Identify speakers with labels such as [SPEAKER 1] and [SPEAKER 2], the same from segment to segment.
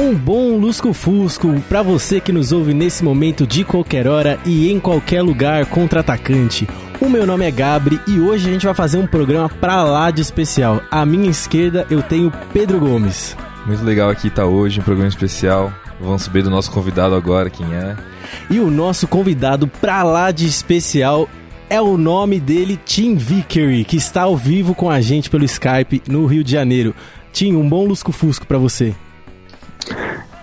[SPEAKER 1] Um bom lusco-fusco para você que nos ouve nesse momento de qualquer hora e em qualquer lugar contra-atacante. O meu nome é Gabri e hoje a gente vai fazer um programa pra lá de especial. À minha esquerda eu tenho Pedro Gomes.
[SPEAKER 2] Muito legal aqui estar hoje, um programa especial. Vamos saber do nosso convidado agora, quem é.
[SPEAKER 1] E o nosso convidado pra lá de especial é o nome dele, Tim Vickery, que está ao vivo com a gente pelo Skype no Rio de Janeiro. Tim, um bom lusco-fusco pra você.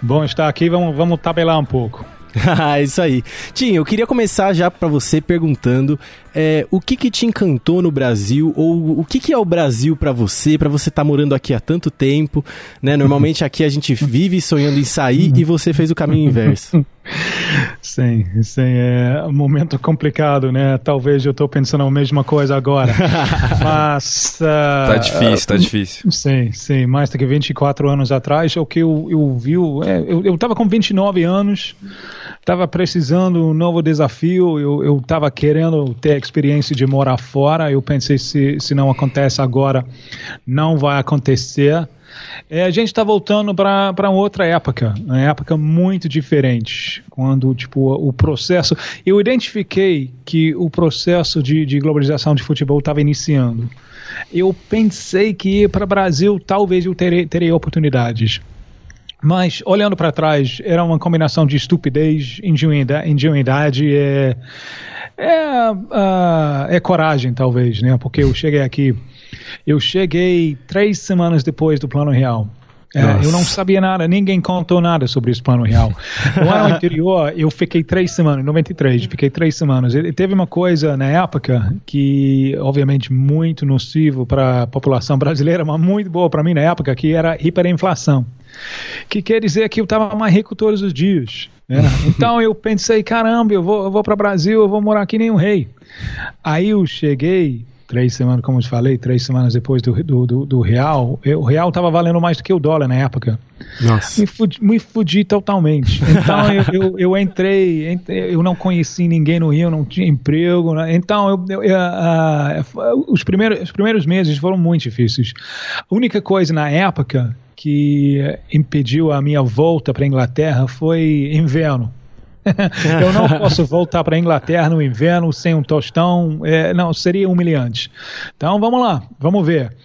[SPEAKER 3] Bom estar aqui, vamos, vamos tabelar um pouco.
[SPEAKER 1] Isso aí. Tim, eu queria começar já para você perguntando é, o que que te encantou no Brasil ou o que que é o Brasil para você, para você estar tá morando aqui há tanto tempo, né? Normalmente aqui a gente vive sonhando em sair e você fez o caminho inverso.
[SPEAKER 3] Sim, sim, é um momento complicado, né? Talvez eu estou pensando a mesma coisa agora, mas... Uh,
[SPEAKER 2] tá difícil, tá difícil.
[SPEAKER 3] Sim, sim, mais do que 24 anos atrás, o que eu, eu vi, é, eu estava com 29 anos, estava precisando de um novo desafio, eu estava querendo ter a experiência de morar fora, eu pensei se, se não acontece agora, não vai acontecer, é, a gente está voltando para outra época, uma época muito diferente, quando tipo o processo, eu identifiquei que o processo de, de globalização de futebol estava iniciando. Eu pensei que para o Brasil talvez eu terei, terei oportunidades. Mas, olhando para trás, era uma combinação de estupidez, ingenuidade, ingenuidade é, é, uh, é coragem, talvez, né? Porque eu cheguei aqui eu cheguei três semanas depois do Plano Real. É, eu não sabia nada, ninguém contou nada sobre esse plano real. No ano anterior, eu fiquei três semanas, em 93, fiquei três semanas. E teve uma coisa na época que, obviamente, muito nocivo para a população brasileira, mas muito boa para mim na época, que era hiperinflação. Que quer dizer que eu estava mais rico todos os dias. Né? Então eu pensei, caramba, eu vou, eu vou para o Brasil, eu vou morar aqui nem um rei. Aí eu cheguei três semanas, como eu te falei, três semanas depois do, do, do, do real, eu, o real estava valendo mais do que o dólar na época.
[SPEAKER 1] Nossa.
[SPEAKER 3] Me fudi, me fudi totalmente. Então eu, eu, eu, entrei, eu não conheci ninguém no Rio, não tinha emprego. Né? Então eu, eu uh, os, primeiros, os primeiros meses foram muito difíceis. A única coisa na época que impediu a minha volta para a Inglaterra foi inverno. eu não posso voltar para a Inglaterra no inverno sem um tostão, é, não, seria humilhante. Então vamos lá, vamos ver.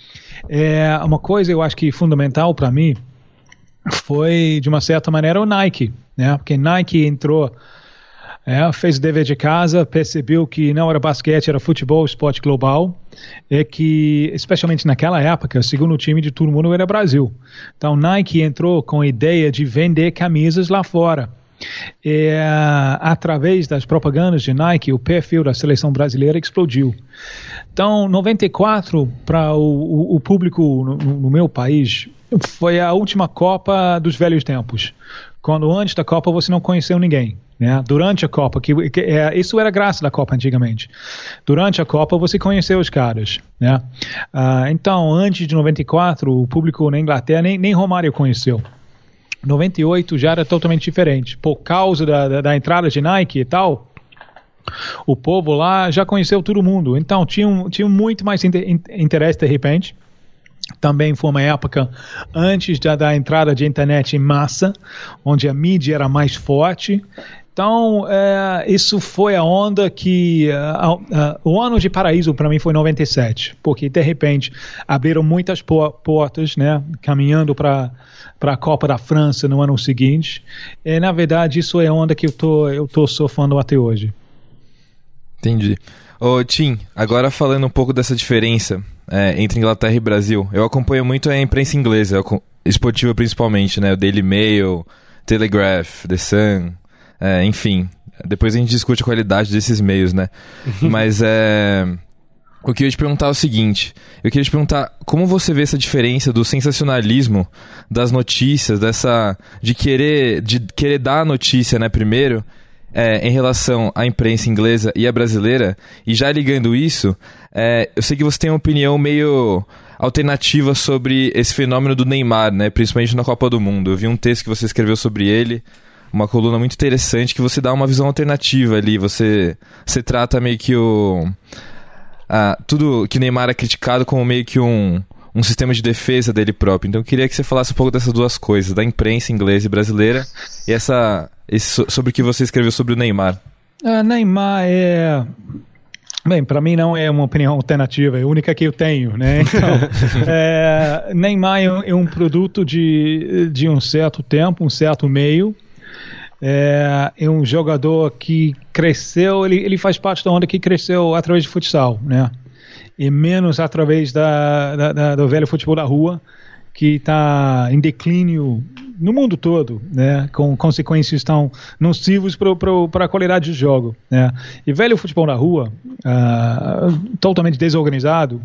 [SPEAKER 3] É, uma coisa eu acho que fundamental para mim foi, de uma certa maneira, o Nike, né? Porque Nike entrou, é, fez o dever de casa, percebeu que não era basquete, era futebol, esporte global, é que, especialmente naquela época, o segundo time de todo mundo era Brasil. Então Nike entrou com a ideia de vender camisas lá fora. É, através das propagandas de Nike, o perfil da seleção brasileira explodiu. Então, 94 para o, o, público no, no, meu país foi a última Copa dos velhos tempos. Quando antes da Copa você não conheceu ninguém. Né? Durante a Copa, que, que é, isso era graça da Copa antigamente. Durante a Copa você conheceu os caras. Né? Ah, então, antes de 94, o público na Inglaterra nem, nem Romário conheceu. 98 já era totalmente diferente. Por causa da, da, da entrada de Nike e tal, o povo lá já conheceu todo mundo. Então tinha, tinha muito mais interesse de repente. Também foi uma época antes da, da entrada de internet em massa, onde a mídia era mais forte. Então, é, isso foi a onda que. Uh, uh, o ano de paraíso para mim foi 97, porque de repente abriram muitas portas, né, caminhando para para a Copa da França no ano seguinte. E, na verdade, isso é onda que eu tô, eu tô surfando até hoje.
[SPEAKER 2] Entendi. Ô, Tim, agora falando um pouco dessa diferença é, entre Inglaterra e Brasil. Eu acompanho muito a imprensa inglesa, esportiva principalmente, né? O Daily Mail, Telegraph, The Sun, é, enfim. Depois a gente discute a qualidade desses meios, né? Mas é eu queria te perguntar o seguinte: eu queria te perguntar como você vê essa diferença do sensacionalismo das notícias, dessa de querer de querer dar a notícia, né, primeiro, é, em relação à imprensa inglesa e à brasileira, e já ligando isso, é, eu sei que você tem uma opinião meio alternativa sobre esse fenômeno do Neymar, né, principalmente na Copa do Mundo. Eu vi um texto que você escreveu sobre ele, uma coluna muito interessante que você dá uma visão alternativa ali, você você trata meio que o ah, tudo que Neymar é criticado como meio que um, um sistema de defesa dele próprio. Então eu queria que você falasse um pouco dessas duas coisas, da imprensa inglesa e brasileira, e essa esse, sobre o que você escreveu sobre o Neymar.
[SPEAKER 3] Uh, Neymar é Bem, para mim não é uma opinião alternativa, é a única que eu tenho, né? Então, é, Neymar é um produto de, de um certo tempo, um certo meio, é, é um jogador que cresceu, ele, ele faz parte da onda que cresceu através de futsal, né? E menos através da, da, da do velho futebol da rua, que está em declínio no mundo todo, né, com consequências tão nocivas para a qualidade de jogo. Né. E velho futebol na rua, uh, totalmente desorganizado,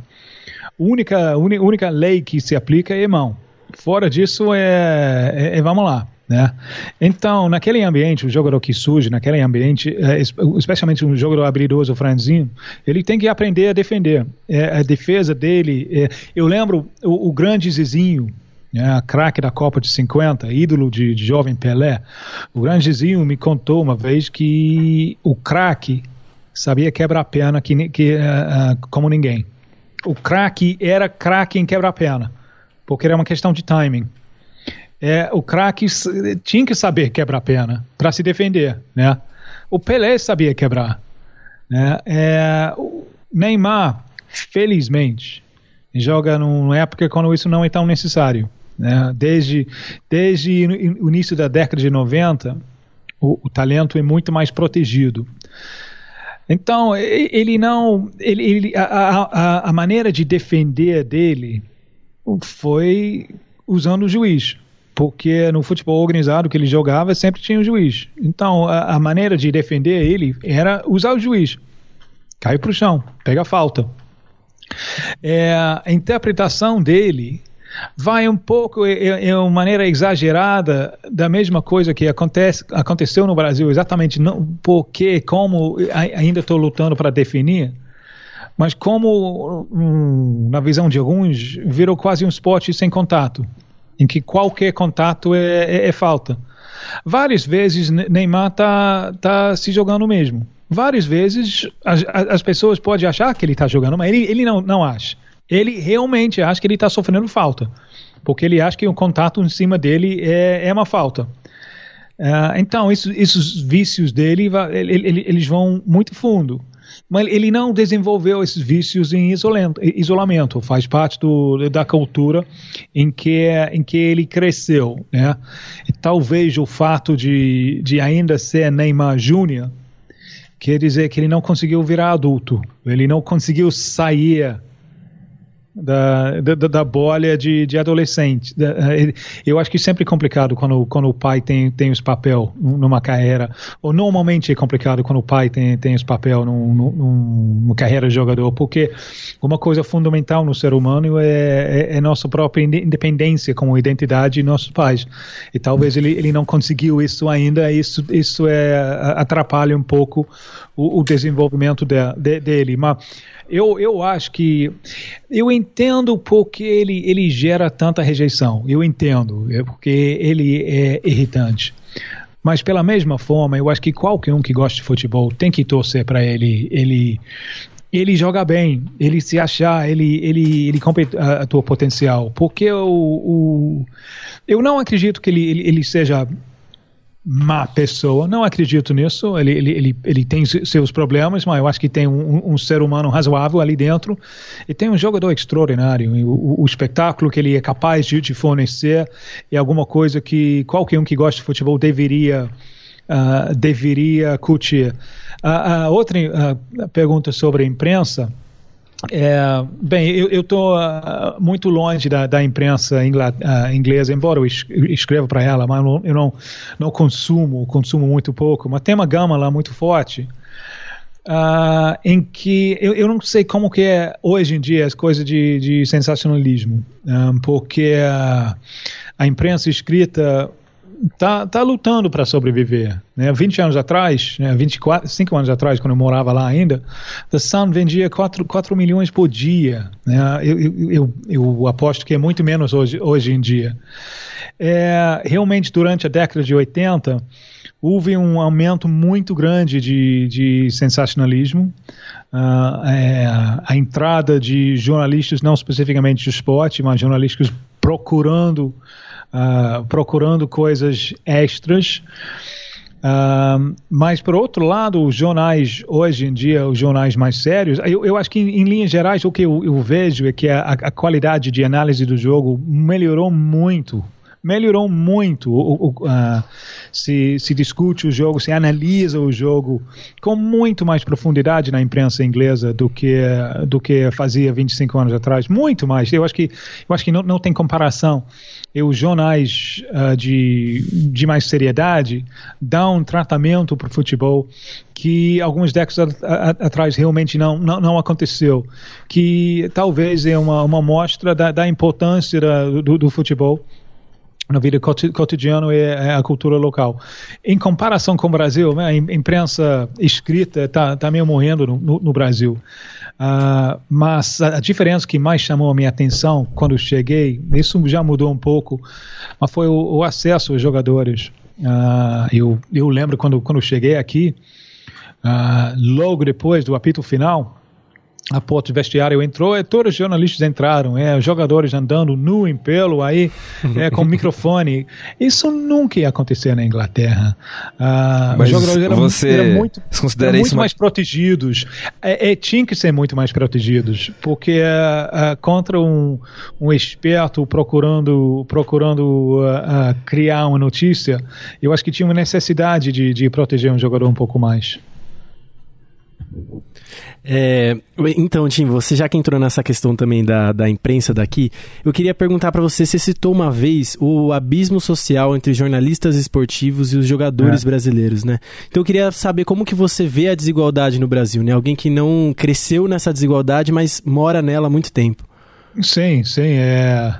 [SPEAKER 3] única, única lei que se aplica é mão. Fora disso, é, é, é vamos lá. Né? Então, naquele ambiente, o jogador que surge, naquele ambiente, é, especialmente um jogador habilidoso, franzinho, ele tem que aprender a defender. É, a defesa dele, é, eu lembro o, o grande Zizinho, né, craque da Copa de 50, ídolo de, de jovem Pelé, o grande Zizinho me contou uma vez que o craque sabia quebrar perna que, que, uh, como ninguém. O craque era craque em quebrar perna, porque era uma questão de timing é, o craque tinha que saber quebrar a perna para se defender, né? O Pelé sabia quebrar, né? É, o Neymar, felizmente, joga numa época quando isso não é tão necessário, né? Desde desde o início da década de 90, o, o talento é muito mais protegido. Então, ele não. Ele, ele, a, a, a maneira de defender dele foi usando o juiz porque no futebol organizado que ele jogava sempre tinha um juiz. Então a, a maneira de defender ele era usar o juiz. Cai para o chão, pega a falta. É, a interpretação dele vai um pouco é, é, é, uma maneira exagerada da mesma coisa que acontece, aconteceu no Brasil, exatamente não porque como ainda estou lutando para definir, mas como hum, na visão de alguns virou quase um esporte sem contato em que qualquer contato é, é, é falta. Várias vezes Neymar está tá se jogando mesmo. Várias vezes as, as pessoas podem achar que ele está jogando, mas ele, ele não, não acha. Ele realmente acha que ele está sofrendo falta, porque ele acha que o contato em cima dele é, é uma falta. Uh, então, isso, esses vícios dele, ele, ele, eles vão muito fundo mas ele não desenvolveu esses vícios em isolamento, faz parte do, da cultura em que, em que ele cresceu. Né? E talvez o fato de, de ainda ser Neymar Júnior quer dizer que ele não conseguiu virar adulto, ele não conseguiu sair da, da, da bolha de, de adolescente. Eu acho que sempre é complicado quando, quando o pai tem, tem os papel numa carreira, ou normalmente é complicado quando o pai tem, tem os papel num, num, numa carreira de jogador, porque uma coisa fundamental no ser humano é, é, é nossa própria independência como identidade de nossos pais. E talvez ele, ele não conseguiu isso ainda, isso, isso é, atrapalha um pouco o, o desenvolvimento de, de, dele. Mas eu, eu acho que. Eu entendo porque ele, ele gera tanta rejeição. Eu entendo, é porque ele é irritante. Mas pela mesma forma, eu acho que qualquer um que gosta de futebol tem que torcer para ele. Ele ele joga bem, ele se achar, ele ele ele atua potencial. Porque o, o eu não acredito que ele, ele, ele seja má pessoa. Não acredito nisso. Ele, ele, ele, ele tem seus problemas, mas eu acho que tem um, um ser humano razoável ali dentro. E tem um jogador extraordinário. O, o, espetáculo que ele é capaz de, de, fornecer é alguma coisa que qualquer um que gosta de futebol deveria, uh, deveria curtir. Uh, uh, outra uh, pergunta sobre a imprensa. É, bem, eu estou uh, muito longe da, da imprensa uh, inglesa, embora eu escreva para ela, mas eu não, não consumo, consumo muito pouco, mas tem uma gama lá muito forte. uh, em que eu, eu não sei como que é hoje em dia as coisas de, de sensacionalismo, um, porque a imprensa escrita tá, tá lutando para sobreviver. Né? 20 anos atrás, né, 24, 5 anos atrás, quando eu morava lá ainda, The Sun vendia 4, 4 milhões por dia. Né? Eu, eu, eu, eu aposto que é muito menos hoje, hoje em dia. É, realmente, durante a década de 80, houve um aumento muito grande de, de sensacionalismo. Uh, é, a entrada de jornalistas, não especificamente de esporte, mas jornalistas procurando, uh, procurando coisas extras. Uh, mas, por outro lado, os jornais, hoje em dia, os jornais mais sérios, eu, eu acho que, em, em, linhas gerais, o que eu, eu vejo é que a, a, qualidade de análise do jogo melhorou muito melhorou muito. O, o, se, se discute o jogo, se analisa o jogo com muito mais profundidade na imprensa inglesa do que, do que fazia 25 anos atrás. Muito mais. Eu acho que, eu acho que não, não tem comparação. E os jornais uh, de, de mais seriedade dão um tratamento para o futebol que algumas décadas atrás realmente não, não, não, aconteceu, que talvez é uma, uma mostra da, da importância da, do, do futebol na vida cotidiana é, é a cultura local. Em comparação com o Brasil, né, a imprensa escrita está tá meio morrendo no, no, no Brasil. Uh, mas a, diferença que mais chamou a minha atenção quando cheguei, isso já mudou um pouco, mas foi o, o acesso aos jogadores. Uh, eu, eu lembro quando, quando cheguei aqui, uh, logo depois do apito final, a porta de vestiário entrou, e todos os jornalistas entraram, é, jogadores andando nu em pelo aí, é, com microfone. Isso nunca ia acontecer na Inglaterra.
[SPEAKER 2] Ah, Mas os jogadores eram, você eram muito,
[SPEAKER 3] eram muito mais uma... protegidos. É, é, tinha que ser muito mais protegidos, porque uh, contra um, um esperto procurando, procurando uh, criar uma notícia, eu acho que tinha uma necessidade de, de proteger um jogador um pouco mais.
[SPEAKER 1] É, então, Tim, você já que entrou nessa questão também da, da imprensa daqui, eu queria perguntar para você, você citou uma vez o abismo social entre jornalistas esportivos e os jogadores é. brasileiros, né? Então eu queria saber como que você vê a desigualdade no Brasil, né? Alguém que não cresceu nessa desigualdade, mas mora nela há muito tempo.
[SPEAKER 3] Sim, sim, é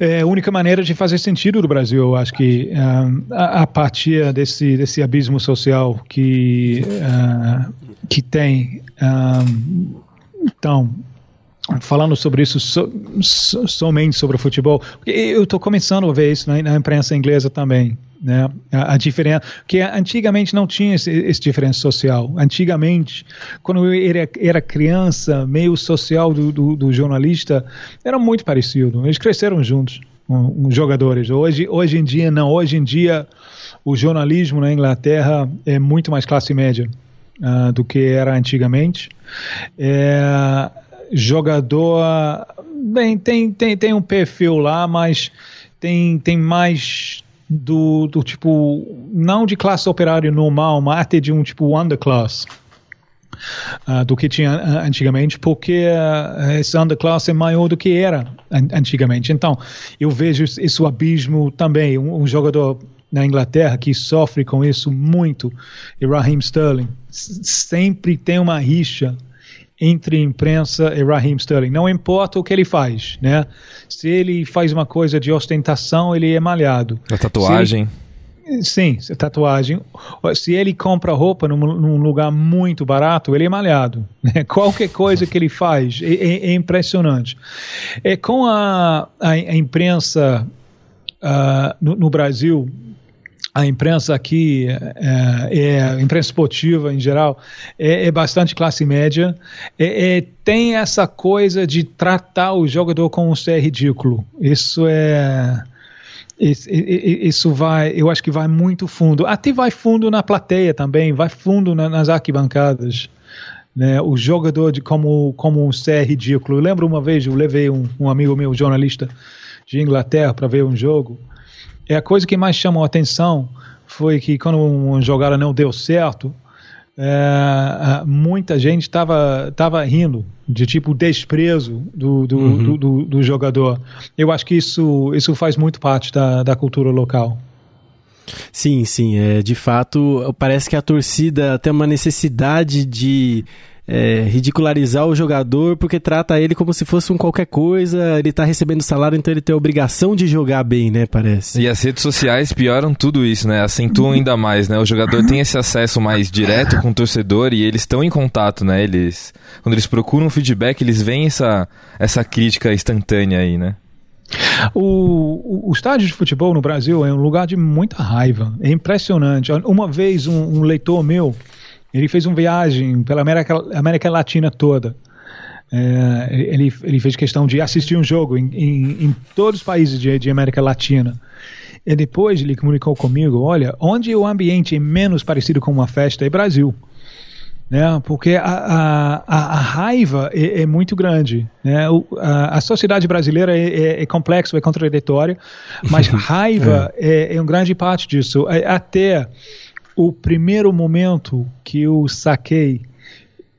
[SPEAKER 3] é a única maneira de fazer sentido do Brasil. Eu acho que uh, a, partir desse, desse abismo social que, uh, que tem. Um, então, falando sobre isso so, so, somente sobre o futebol, eu estou começando a ver isso na, na imprensa inglesa também. Né? A, a, diferença, que antigamente não tinha esse, esse, diferença social. Antigamente, quando eu era, era criança, meio social do, do, do, jornalista era muito parecido. Eles cresceram juntos, um, um, jogadores. Hoje, hoje em dia, não. Hoje em dia, o jornalismo na Inglaterra é muito mais classe média uh, do que era antigamente. É, jogador, bem, tem, tem, tem um perfil lá, mas tem, tem mais do, do tipo, não de classe operária normal, mas até de um tipo underclass. Uh, do que tinha antigamente, porque uh, esse underclass é maior do que era an antigamente. Então, eu vejo esse abismo também. Um, um, jogador na Inglaterra que sofre com isso muito, e Raheem Sterling, sempre tem uma rixa entre imprensa e Raheem Sterling. Não importa o que ele faz, né? Se ele faz uma coisa de ostentação, ele é malhado.
[SPEAKER 2] A tatuagem.
[SPEAKER 3] Ele, sim, tatuagem. Se ele compra roupa num, num, lugar muito barato, ele é malhado. Né? Qualquer coisa que ele faz é, é, é impressionante. É com a, a, a imprensa uh, no, no Brasil a imprensa aqui, é, é, a imprensa esportiva em geral, é, é bastante classe média, é, é, tem essa coisa de tratar o jogador como um ser ridículo. Isso é. Isso vai, eu acho que vai muito fundo. Até vai fundo na plateia também, vai fundo na, nas arquibancadas. Né, o jogador de, como, como um ser ridículo. Eu lembro uma vez, eu levei um, um amigo meu, jornalista de Inglaterra, para ver um jogo. É a coisa que mais chamou a atenção foi que quando uma jogada não deu certo, é, muita gente estava tava rindo de tipo desprezo do, do, uhum. do, do, do, jogador. Eu acho que isso, isso faz muito parte da, da cultura local.
[SPEAKER 1] Sim, sim. É, de fato, parece que a torcida tem uma necessidade de é, ridicularizar o jogador porque trata ele como se fosse um qualquer coisa, ele tá recebendo salário, então ele tem a obrigação de jogar bem, né? Parece.
[SPEAKER 2] E as redes sociais pioram tudo isso, né? Acentuam ainda mais, né? O jogador tem esse acesso mais direto com o torcedor e eles estão em contato, né? Eles, quando eles procuram feedback, eles veem essa, essa crítica instantânea aí, né?
[SPEAKER 3] O, o, o, estádio de futebol no Brasil é um lugar de muita raiva. É impressionante. Uma vez um, um leitor meu ele fez uma viagem pela América, América Latina toda. É, ele, ele fez questão de assistir um jogo em, em, em todos os países de, de, América Latina. E depois ele comunicou comigo: olha, onde o ambiente é menos parecido com uma festa é Brasil. Né? Porque a, a, a, raiva é, é, muito grande. Né? O, a, a, sociedade brasileira é, é, é complexa, é contraditória, mas raiva é. é, é, um grande parte disso. É, até o primeiro momento que eu saquei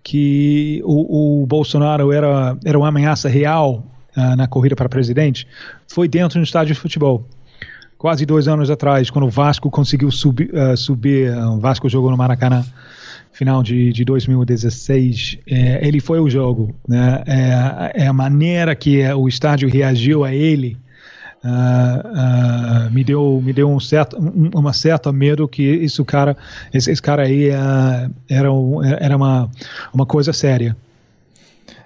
[SPEAKER 3] que o, o Bolsonaro era, era uma ameaça real uh, na corrida para presidente foi dentro do estádio de futebol. Quase dois anos atrás, quando o Vasco conseguiu subir, uh, subir uh, o Vasco jogou no Maracanã, final de, de 2016, é, ele foi o jogo. Né? É, é a maneira que o estádio reagiu a ele uh, me deu me deu um certo um, uma certa medo que isso cara esse, esse cara aí uh, era um, era uma uma coisa séria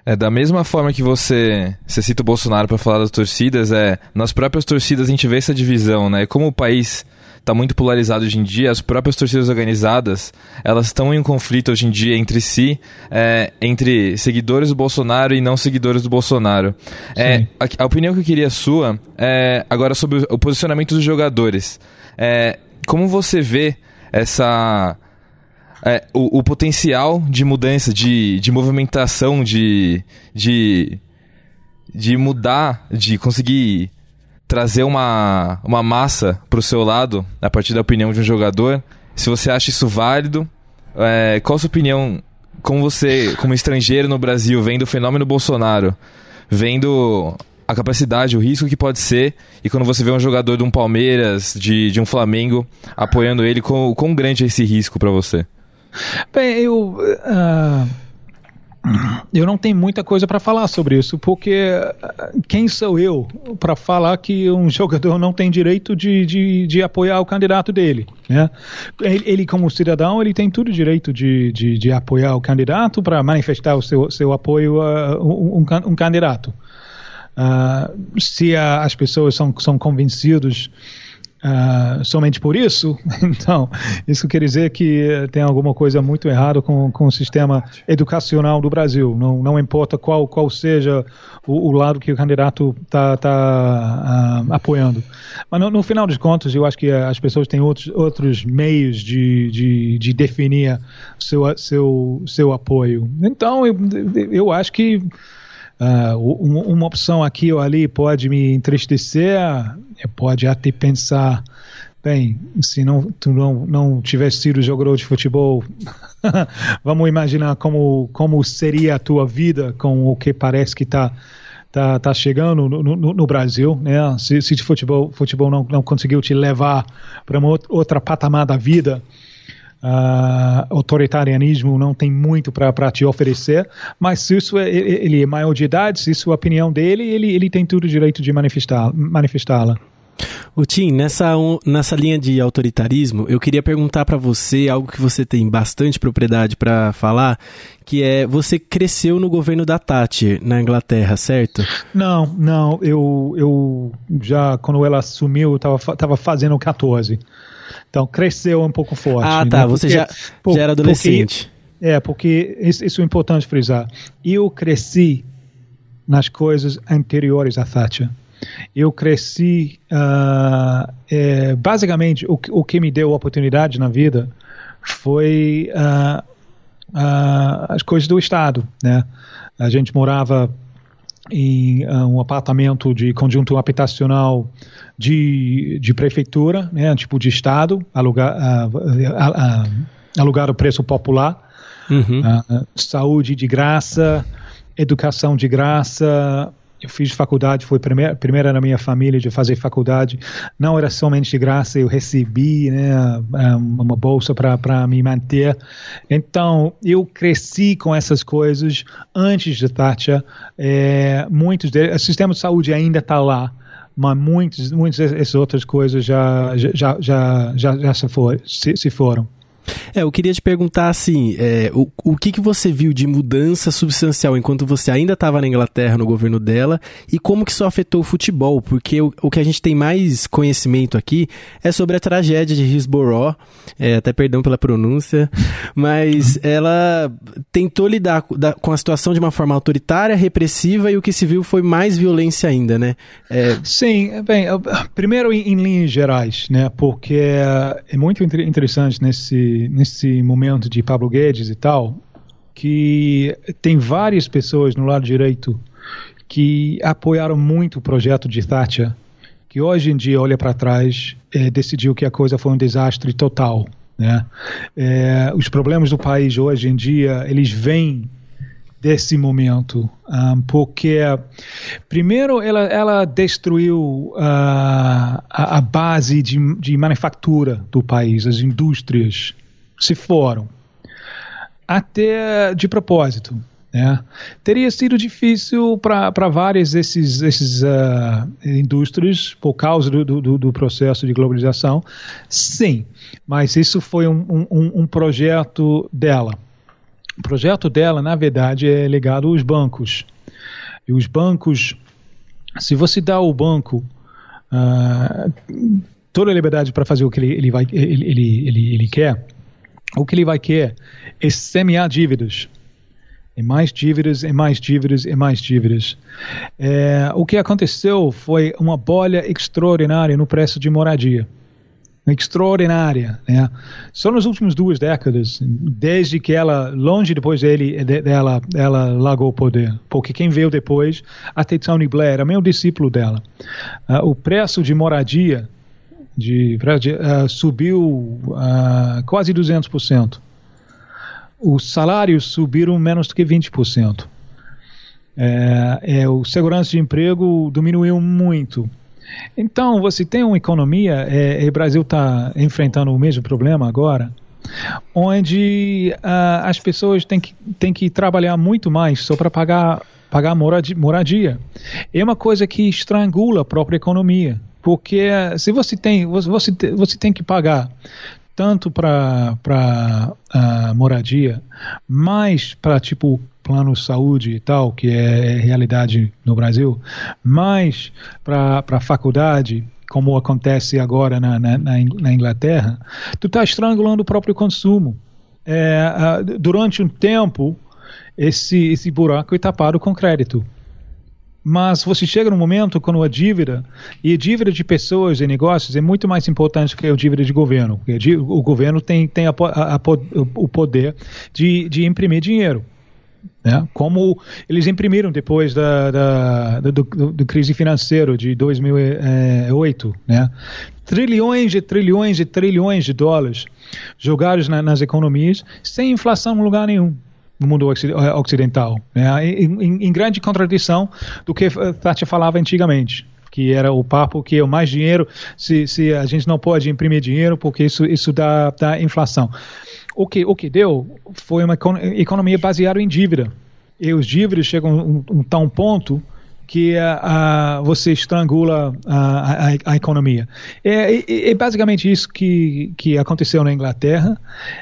[SPEAKER 2] é, da mesma forma que você, você cita o Bolsonaro para falar das torcidas, é, nas próprias torcidas a gente vê essa divisão, né? Como o país está muito polarizado hoje em dia, as próprias torcidas organizadas, elas estão em um conflito hoje em dia entre si, é, entre seguidores do Bolsonaro e não seguidores do Bolsonaro. É, a, a, opinião que eu queria sua é agora sobre o, o posicionamento dos jogadores. É, como você vê essa é, o, o, potencial de mudança, de, de movimentação, de, de, de mudar, de conseguir trazer uma, uma massa para o seu lado a partir da opinião de um jogador. Se você acha isso válido, é, qual a sua opinião, como você, como estrangeiro no Brasil, vendo o fenômeno Bolsonaro, vendo a capacidade, o risco que pode ser, e quando você vê um jogador de um Palmeiras, de, de um Flamengo, apoiando ele, quão, quão grande é esse risco para você?
[SPEAKER 3] Bem, eu. Uh eu não tenho muita coisa para falar sobre isso, porque uh, quem sou eu para falar que um jogador não tem direito de, de, de apoiar o candidato dele? Né? Ele, ele, como cidadão, ele tem todo o direito de, de, de apoiar o candidato para manifestar o seu, seu apoio a um, um candidato. Uh, se a, as pessoas são, são convencidas uh, somente por isso, então isso quer dizer que tem alguma coisa muito errada com, com o sistema educacional do Brasil. Não, não importa qual, qual seja o, o lado que o candidato está tá, uh, apoiando. Mas no, no, final dos contos, eu acho que as pessoas têm outros, outros meios de, de, de definir seu, seu, seu apoio. Então, eu, eu acho que Uh, uma opção aqui ou ali pode me entristecer, pode até pensar, bem, se não, tu não, não tivesse sido jogador de futebol, vamos imaginar como, como seria a tua vida com o que parece que está tá, tá chegando no, no, no, Brasil, né? Se, se futebol, futebol não, não conseguiu te levar para uma outra patamar da vida, uh, autoritarianismo não tem muito para te oferecer, mas se isso é, ele é maior de idade, se isso é a opinião dele, ele, ele tem todo o direito de manifestá-la.
[SPEAKER 1] O Tim, nessa, nessa linha de autoritarismo, eu queria perguntar para você algo que você tem bastante propriedade para falar, que é você cresceu no governo da Thatcher na Inglaterra, certo?
[SPEAKER 3] Não, não, eu, eu já quando ela assumiu, eu tava, tava fazendo 14. Então cresceu um pouco forte.
[SPEAKER 1] Ah, tá. Né? Você já, por, já era adolescente.
[SPEAKER 3] Porque, é, porque isso, isso é importante frisar. Eu cresci nas coisas anteriores à Thatcher. Eu cresci, uh, é, basicamente, o, o que me deu oportunidade na vida foi uh, uh, as coisas do Estado, né? A gente morava em um apartamento de conjunto habitacional de, de prefeitura, né, tipo de estado, alugar, uh, uh, alugar o preço popular, uhum. uh, saúde de graça, educação de graça, eu fiz faculdade, fui primeira, primeira na minha família de fazer faculdade. Não era somente de graça, eu recebi né, uma bolsa para me manter. Então, eu cresci com essas coisas antes de Thatcher. É, muitos deles, o sistema de saúde ainda está lá mas muitas, muitas dessas outras coisas já, já, já, já, já se, for, se, se foram.
[SPEAKER 1] É, eu queria te perguntar assim, é, o, o que, que você viu de mudança substancial enquanto você ainda estava na Inglaterra, no governo dela, e como que isso afetou o futebol? Porque o, o que a gente tem mais conhecimento aqui é sobre a tragédia de Hillsborough, é, até perdão pela pronúncia, mas ela tentou lidar com a situação de uma forma autoritária, repressiva, e o que se viu foi mais violência ainda, né?
[SPEAKER 3] É... Sim, bem, primeiro em, em linhas gerais, né, porque é muito interessante nesse nesse, momento de Pablo Guedes e tal, que tem várias pessoas no lado direito que apoiaram muito o projeto de Thatcher, que hoje em dia olha para trás, é, decidiu que a coisa foi um desastre total. Né? É, os problemas do país hoje em dia, eles vêm desse momento, um, porque primeiro ela, ela destruiu uh, a, a, base de, de manufatura do país, as indústrias se foram. Até de propósito. Né? Teria sido difícil para várias desses, desses uh, indústrias por causa do, do, do, processo de globalização, sim, mas isso foi um, um, um, projeto dela. O projeto dela, na verdade, é ligado aos bancos. E os bancos, se você dá ao banco uh, toda a liberdade para fazer o que ele, ele, vai, ele, ele, ele, ele quer, o que ele vai querer é semear dívidas. E mais dívidas, e mais dívidas, e mais dívidas. É, o que aconteceu foi uma bolha extraordinária no preço de moradia. Extraordinária. Né? Só nas últimas duas décadas, desde que ela, longe depois dele, dela, ela largou o poder. Porque quem veio depois, até Tony Blair, era meu discípulo dela. Uh, o preço de moradia de, uh, subiu uh, quase 200%. Os salários subiram menos do que 20%. É, é, o segurança de emprego diminuiu muito. Então, você tem uma economia, é, o Brasil está enfrentando o mesmo problema agora, onde uh, as pessoas têm que, têm que trabalhar muito mais só para pagar, pagar moradia. É uma coisa que estrangula a própria economia. Porque se você tem, você, você tem que pagar tanto para uh, moradia, mais para tipo plano saúde e tal, que é realidade no Brasil, mais para faculdade, como acontece agora na, na, na Inglaterra, tu está estrangulando o próprio consumo. É, uh, durante um tempo, esse, esse buraco é tapado com crédito. Mas você chega num momento quando a dívida, e a dívida de pessoas e negócios é muito mais importante que a dívida de governo. Porque o governo tem, tem a, a, a, o poder de, de imprimir dinheiro. Né? Como eles imprimiram depois da, da, do, do, crise financeira de 2008. Né? Trilhões e trilhões e trilhões de dólares jogados na, nas economias sem inflação em lugar nenhum no mundo eh, ocidental, né? em, em, grande contradição do que Thatcher falava antigamente que era o papo que o mais dinheiro, se, se a gente não pode imprimir dinheiro porque isso, isso dá, dá inflação. O que, o que deu foi uma economia baseada em dívida. E os dívidas chegam a um, um tal ponto que uh, você estrangula a, a, a economia. É, é, é, basicamente isso que, que aconteceu na Inglaterra.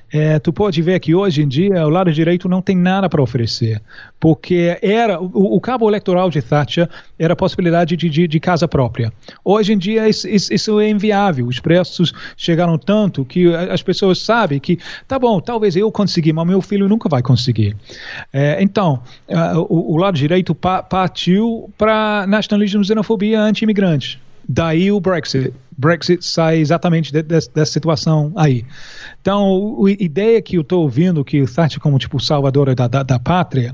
[SPEAKER 3] É, tu pode ver que hoje em dia o lado direito não tem nada para oferecer, porque era o, o, cabo eleitoral de Thatcher era a possibilidade de, de, de casa própria. Hoje em dia isso, isso, é inviável. Os preços chegaram tanto que as pessoas sabem que tá bom, talvez eu consegui, mas meu filho nunca vai conseguir. É, então o, o, lado direito pa, partiu para nacionalismo, xenofobia, anti-imigrante. Daí o Brexit. Brexit sai exatamente de, de, dessa situação aí. Então, a ideia que eu estou ouvindo, que Thatcher como tipo salvadora da, da, da pátria,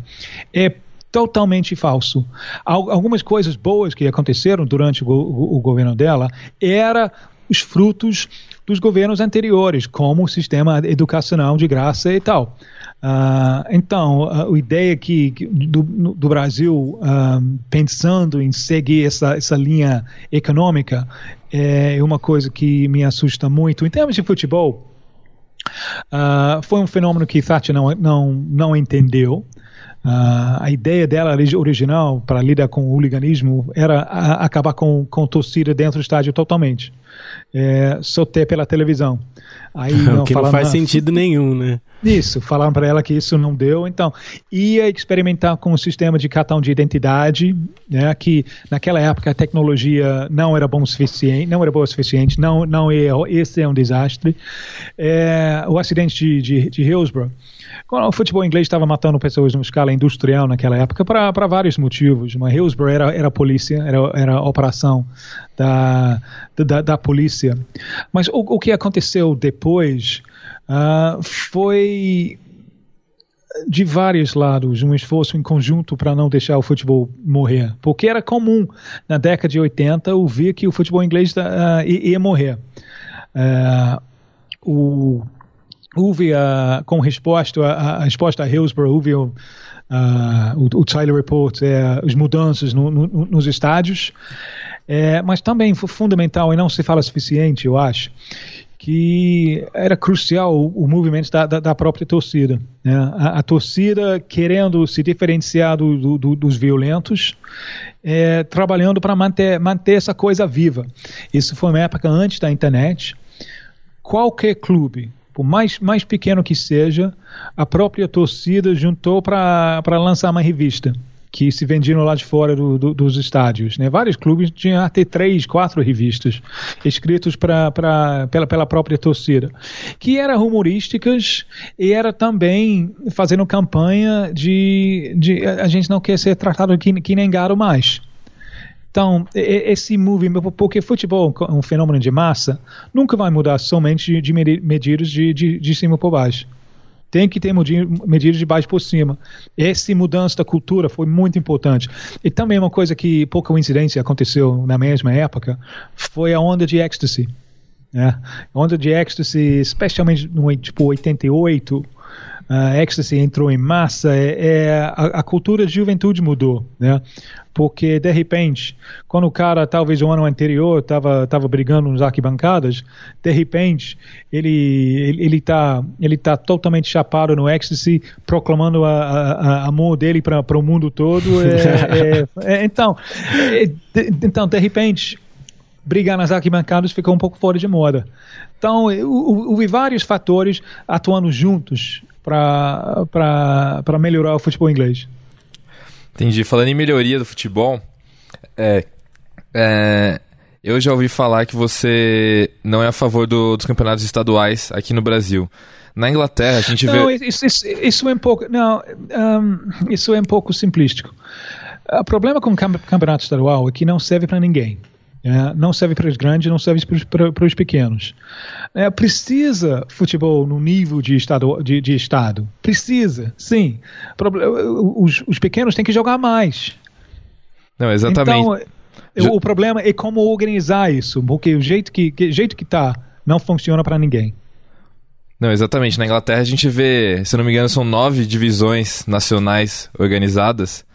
[SPEAKER 3] é totalmente falso. Algumas coisas boas que aconteceram durante o, o, o governo dela era os frutos dos governos anteriores, como o sistema educacional de graça e tal. Uh, então, a, a, ideia que, que do, do, Brasil uh, pensando em seguir essa, essa linha econômica é uma coisa que me assusta muito. Em termos de futebol, uh, foi um fenômeno que Thatcher não, não, não entendeu. Uh, a ideia dela original para lidar com o hooliganismo era a, acabar com, com torcida dentro do estádio totalmente. É, só ter pela televisão.
[SPEAKER 1] Aí, o que não faz sentido nenhum, né?
[SPEAKER 3] Isso, falaram para ela que isso não deu, então ia experimentar com o sistema de cartão de identidade, né, que naquela época a tecnologia não era bom o suficiente, não era boa o suficiente, não, não é, esse é um desastre. É, o acidente de, de, de Hillsborough, o futebol inglês estava matando pessoas numa escala industrial naquela época para vários motivos. Mas Hillsborough era, era polícia, era, era operação da, da, da polícia. Mas o, o que aconteceu depois uh, foi de vários lados um esforço em conjunto para não deixar o futebol morrer, porque era comum na década de 80 ouvir que o futebol inglês uh, ia morrer. Uh, o, houve, uh, com resposta a, a resposta a Hillsborough, houve o, o, o Tyler Report, é, as mudanças no, no, nos estádios, é, mas também foi fundamental, e não se fala suficiente, eu acho, que era crucial o, o movimento da, da, da, própria torcida. Né? A, a, torcida querendo se diferenciar do, do, dos violentos, é, trabalhando para manter, manter essa coisa viva. Isso foi uma época antes da internet. Qualquer clube, por mais, mais pequeno que seja, a própria torcida juntou para lançar uma revista que se vendiam lá de fora do, do, dos estádios. Né? Vários clubes tinham até três, quatro revistas escritos pra, pra, pela, pela própria torcida, que eram humorísticas e era também fazendo campanha de, de a gente não quer ser tratado que, que nem gado mais. Então, esse movimento, porque futebol é um fenômeno de massa, nunca vai mudar somente de medidas de, de, de cima por baixo tem que ter medidas de baixo por cima. Essa mudança da cultura foi muito importante. E também uma coisa que, por coincidência, aconteceu na mesma época, foi a onda de ecstasy. Né? A onda de ecstasy, especialmente no tipo 88, a ecstasy entrou em massa, é, é a, a, cultura de juventude mudou, né? Porque de repente, quando o cara talvez o ano anterior estava tava brigando nos arquibancadas, de repente ele ele, ele tá ele tá totalmente chapado no ecstasy, proclamando a, a, a amor dele para o mundo todo. É, é, é então, é, de, então de repente brigar nas arquibancadas ficou um pouco fora de moda. Então, houve vários fatores atuando juntos para melhorar o futebol inglês.
[SPEAKER 2] Entendi. Falando em melhoria do futebol, é, é, eu já ouvi falar que você não é a favor do, dos campeonatos estaduais aqui no Brasil. Na Inglaterra, a gente
[SPEAKER 3] não,
[SPEAKER 2] vê.
[SPEAKER 3] Isso, isso, isso, é um pouco. Não, um, isso é um pouco simplístico. O problema com o campeonato estadual é que não serve para ninguém. É, não serve para os grandes, não serve para os pequenos. É, precisa futebol no nível de estado, de, de estado. Precisa, sim. Os, os, pequenos têm que jogar mais.
[SPEAKER 2] Não, exatamente.
[SPEAKER 3] Então, o problema é como organizar isso, porque o jeito que, que jeito que tá não funciona para ninguém.
[SPEAKER 2] Não, exatamente. Na Inglaterra a gente vê, se não me engano, são nove divisões nacionais organizadas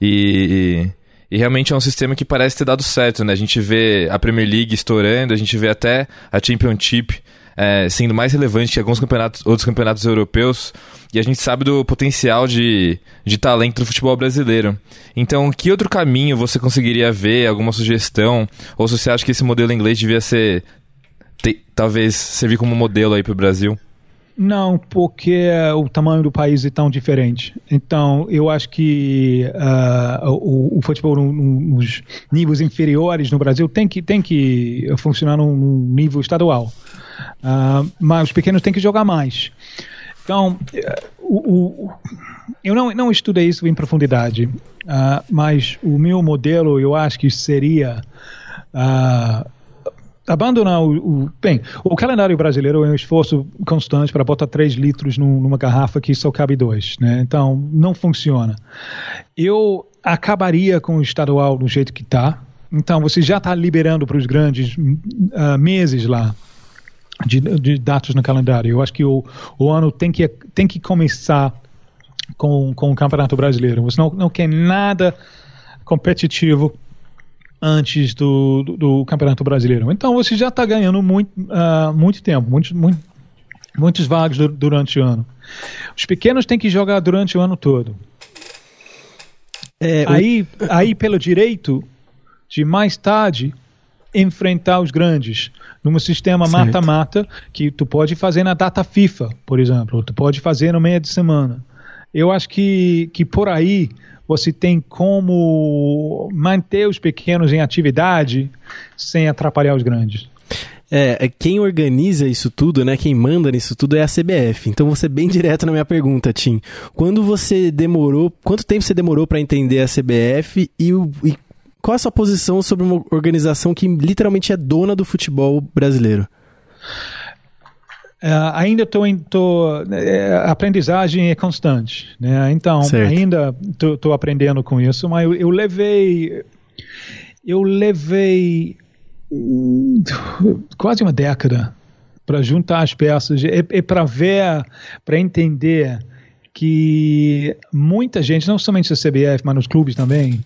[SPEAKER 2] e, e e realmente é um sistema que parece ter dado certo, né? A gente vê a Premier League estourando, a gente vê até a Championship é, sendo mais relevante que alguns campeonatos, outros campeonatos europeus. E a gente sabe do potencial de, de talento do futebol brasileiro. Então, que outro caminho você conseguiria ver? Alguma sugestão? Ou se você acha que esse modelo inglês devia ser. Te, talvez servir como modelo aí para o Brasil?
[SPEAKER 3] Não, porque o tamanho do país é tão diferente. Então, eu acho que uh, o, o, futebol no, no, nos níveis inferiores no Brasil tem que, tem que funcionar num, nível estadual. Uh, mas os pequenos têm que jogar mais. Então, uh, o, o, eu não, não estudei isso em profundidade, mas o meu modelo eu acho que seria abandonar o, o, Bem, o calendário brasileiro é um esforço constante para botar 3 litros num, numa garrafa que só cabe dois, né? Então, não funciona. Eu acabaria com o estadual do jeito que está, Então você já está liberando para os grandes uh, meses lá de, de, datas no calendário. Eu acho que o, o ano tem que, tem que começar com, com o Campeonato Brasileiro. Você não, não quer nada competitivo antes do, do, do Campeonato Brasileiro. Então você já está ganhando muito, uh, muito tempo, muito, muito, muitos vagos durante o ano. Os pequenos têm que jogar durante o ano todo. É, aí, o... aí, pelo direito de mais tarde enfrentar os grandes num sistema mata-mata que tu pode fazer na data FIFA, por exemplo, tu pode fazer no meio de semana. Eu acho que, que por aí você tem como manter os pequenos em atividade sem atrapalhar os grandes.
[SPEAKER 1] É, é, quem organiza isso tudo, né? Quem manda nisso tudo é a CBF. Então vou ser bem direto na minha pergunta, Tim. Quando você demorou, quanto tempo você demorou para entender a CBF e, e qual a sua posição sobre uma organização que literalmente é dona do futebol brasileiro?
[SPEAKER 3] Uh, ainda estou em tô, é, aprendizagem é constante, né? Então certo. ainda estou aprendendo com isso, mas eu, eu levei eu levei quase uma década para juntar as peças e, e para ver, para entender que muita gente, não somente a CBF, mas nos clubes também,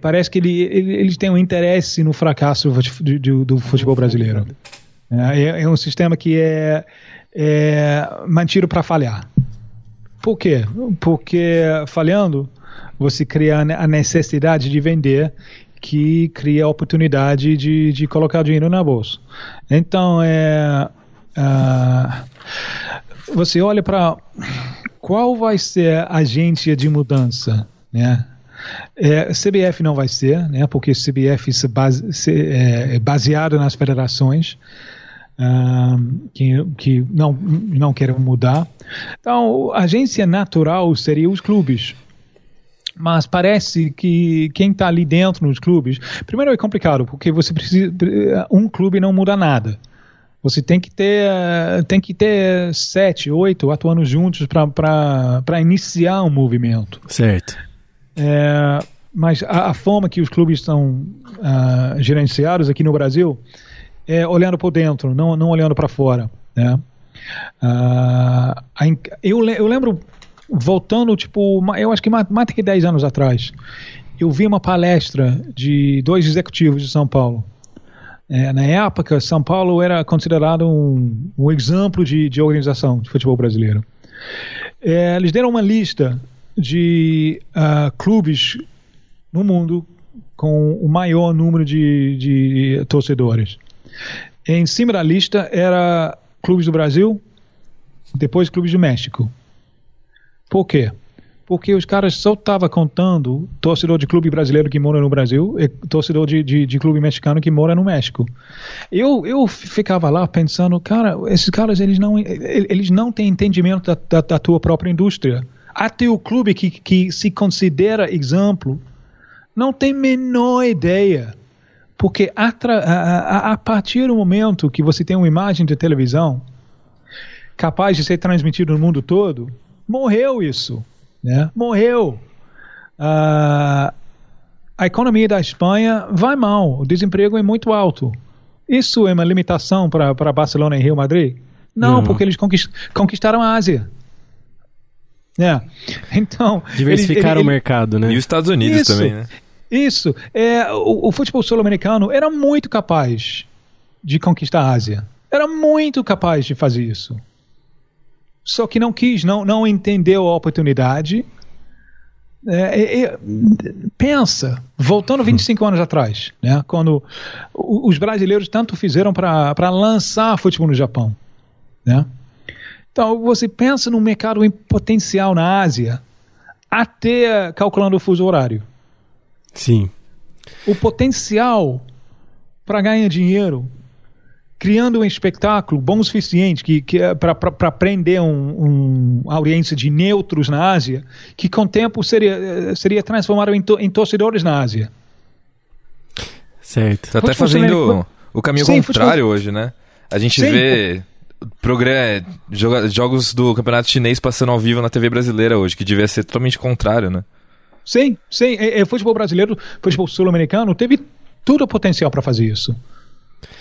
[SPEAKER 3] parece que ele, ele, eles têm um interesse no fracasso do, do, do futebol brasileiro. É, é, é um sistema que é, é mantido para falhar. Por quê? Porque falhando, você cria a necessidade de vender que cria a oportunidade de, de colocar dinheiro na bolsa. Então, é, uh, você olha para qual vai ser a agência de mudança, né? É, CBF não vai ser, né? Porque CBF se base, se, é, é baseado nas federações que, que não, não querem mudar. Então, a agência natural seria os clubes. Mas parece que quem está ali dentro nos clubes. Primeiro é complicado, porque você precisa. Um clube não muda nada. Você tem que ter, tem que ter sete, oito atuando juntos para iniciar um movimento.
[SPEAKER 1] Certo.
[SPEAKER 3] É, mas a, a, forma que os clubes são uh, gerenciados aqui no Brasil é, olhando por dentro, não, não olhando para fora. Né? Uh, eu, eu lembro, voltando, tipo, eu acho que mais do que 10 anos atrás, eu vi uma palestra de dois executivos de São Paulo. É, na época, São Paulo era considerado um, um exemplo de, de organização de futebol brasileiro. É, eles deram uma lista de uh, clubes no mundo com o maior número de, de torcedores. Em cima da lista era clubes do Brasil, depois clubes do México. Por quê? Porque os caras só estavam contando torcedor de clube brasileiro que mora no Brasil e torcedor de, de, de, clube mexicano que mora no México. Eu, eu ficava lá pensando, cara, esses caras eles não, eles não têm entendimento da, da, da tua própria indústria. Até o clube que, que se considera exemplo não tem menor ideia porque a, a, a, partir do momento que você tem uma imagem de televisão capaz de ser transmitido no mundo todo, morreu isso. Né? Morreu. Uh, a economia da Espanha vai mal, o desemprego é muito alto. Isso é uma limitação para Barcelona e Rio Madrid? Não, Não. porque eles conquist, conquistaram a Ásia. É. Então.
[SPEAKER 1] Diversificar o mercado, né?
[SPEAKER 2] E os Estados Unidos
[SPEAKER 3] isso,
[SPEAKER 2] também, né?
[SPEAKER 3] Isso. É, o, o futebol sul-americano era muito capaz de conquistar a Ásia. Era muito capaz de fazer isso. Só que não quis, não, não entendeu a oportunidade. É, é, pensa, voltando 25 anos atrás, né, quando os brasileiros tanto fizeram para lançar futebol no Japão. Né? Então, você pensa no mercado em potencial na Ásia, até calculando o fuso horário.
[SPEAKER 1] Sim.
[SPEAKER 3] O potencial para ganhar dinheiro criando um espetáculo bom o suficiente que, que é para prender um, um, audiência de neutros na Ásia, que com o tempo seria, seria transformado em, to, em torcedores na Ásia.
[SPEAKER 1] Certo.
[SPEAKER 2] Tá até fazendo o caminho Sim, contrário futebol... hoje, né? A gente Sim, vê jogos do campeonato chinês passando ao vivo na TV brasileira hoje, que devia ser totalmente contrário, né?
[SPEAKER 3] Sim, sim. É, é, futebol brasileiro, futebol sul-americano, teve tudo o potencial para fazer isso.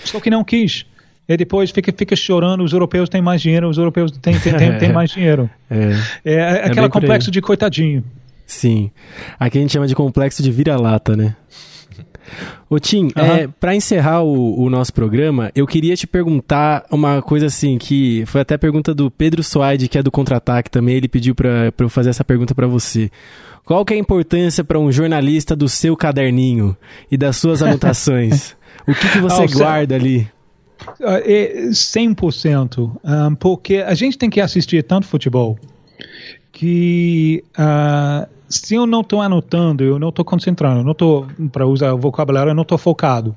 [SPEAKER 3] Só que não quis. E depois fica, fica chorando, os europeus têm mais dinheiro, os europeus têm, têm, têm, têm mais dinheiro.
[SPEAKER 1] É,
[SPEAKER 3] É, é aquela complexo de coitadinho.
[SPEAKER 1] sim. Aqui a gente chama de complexo de vira-lata, né? Ô Tim, é, para encerrar o, o nosso programa, eu queria te perguntar uma coisa assim, que foi até a pergunta do Pedro Soaide, que é do Contra-Ataque também, ele pediu para eu fazer essa pergunta para você. Qual que é a importância para um jornalista do seu caderninho e das suas anotações? o que, que você
[SPEAKER 3] Ah,
[SPEAKER 1] guarda ali?
[SPEAKER 3] Ah, é 100%. ah, porque a gente tem que assistir tanto futebol que ah, se eu não estou anotando, eu não estou concentrando, eu não estou, para usar o vocabulário, eu não estou focado.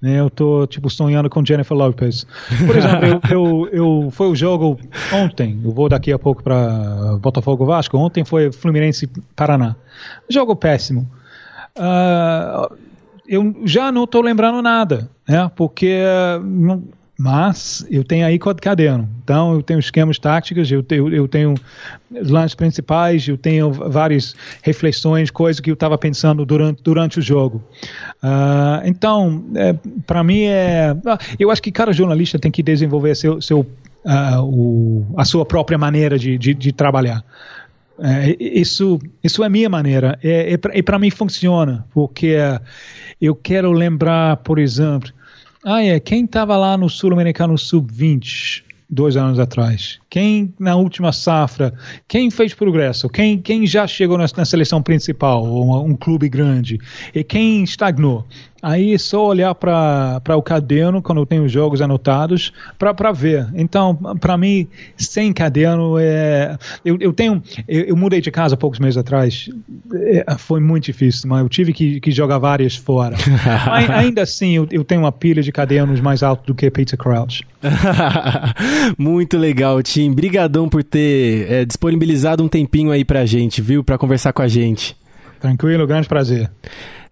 [SPEAKER 3] né? Eu estou tipo sonhando com Jennifer Lopez. Por exemplo, eu, eu, eu foi o jogo ontem. Eu vou daqui a pouco para Botafogo Vasco. Ontem foi Fluminense Paraná. Jogo péssimo. Ah, eu já não estou lembrando nada, né? Porque não- mas eu tenho aí código caderno. Então eu tenho esquemas táticos, eu tenho, eu tenho lances principais, eu tenho várias reflexões, coisas que eu estava pensando durante, durante o jogo. Ah, então, para mim é, ah, eu acho que cada jornalista tem que desenvolver seu, seu ah, o, a sua própria maneira de, de, de trabalhar. É, isso, isso é minha maneira. É, e para mim funciona, porque eu quero lembrar, por exemplo, ah, é, quem estava lá no Sul-Americano Sub-20 dois anos atrás? Quem na última safra? Quem fez progresso? Quem, quem já chegou na, na seleção principal, ou um, um clube grande? E quem estagnou? Aí só olhar para o caderno quando eu tenho jogos anotados para ver. Então, para mim, sem caderno é. Eu, eu tenho. Eu, eu, mudei de casa poucos meses atrás. É, foi muito difícil, mas eu tive que, que jogar várias fora. mas, ainda assim, eu, eu, tenho uma pilha de cadernos mais alto do que Peter Crouch.
[SPEAKER 1] muito legal, Tim. Brigadão por ter é, disponibilizado um tempinho aí pra gente, viu? Para conversar com a gente.
[SPEAKER 3] Tranquilo, grande prazer.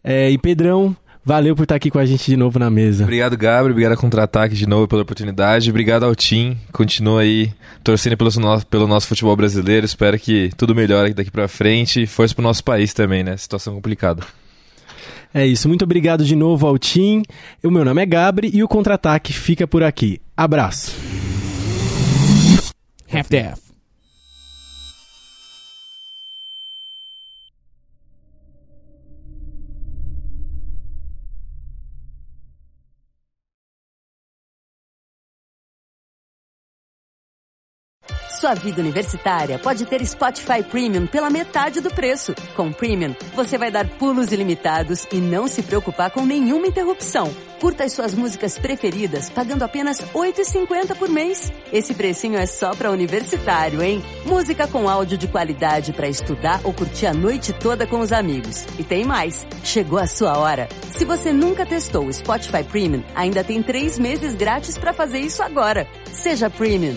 [SPEAKER 1] É, e Pedrão, Valeu por estar aqui com a gente de novo na mesa.
[SPEAKER 2] Obrigado, Gabriel. Obrigado a Contra-Ataque de novo pela oportunidade. Obrigado ao Tim. Continua aí torcendo pelo nosso, pelo nosso futebol brasileiro. Espero que tudo melhore daqui pra frente. Força pro nosso país também, né? Situação complicada.
[SPEAKER 1] É isso. Muito obrigado de novo ao Tim. O meu nome é Gabri e o Contra-Ataque fica por aqui. Abraço.
[SPEAKER 4] Half-Death.
[SPEAKER 5] Sua vida universitária pode ter Spotify Premium pela metade do preço. Com Premium, você vai dar pulos ilimitados e não se preocupar com nenhuma interrupção. Curta as suas músicas preferidas pagando apenas R$ 8,50 por mês. Esse precinho é só para universitário, hein? Música com áudio de qualidade para estudar ou curtir a noite toda com os amigos. E tem mais. Chegou a sua hora. Se você nunca testou o Spotify Premium, ainda tem três meses grátis para fazer isso agora. Seja Premium.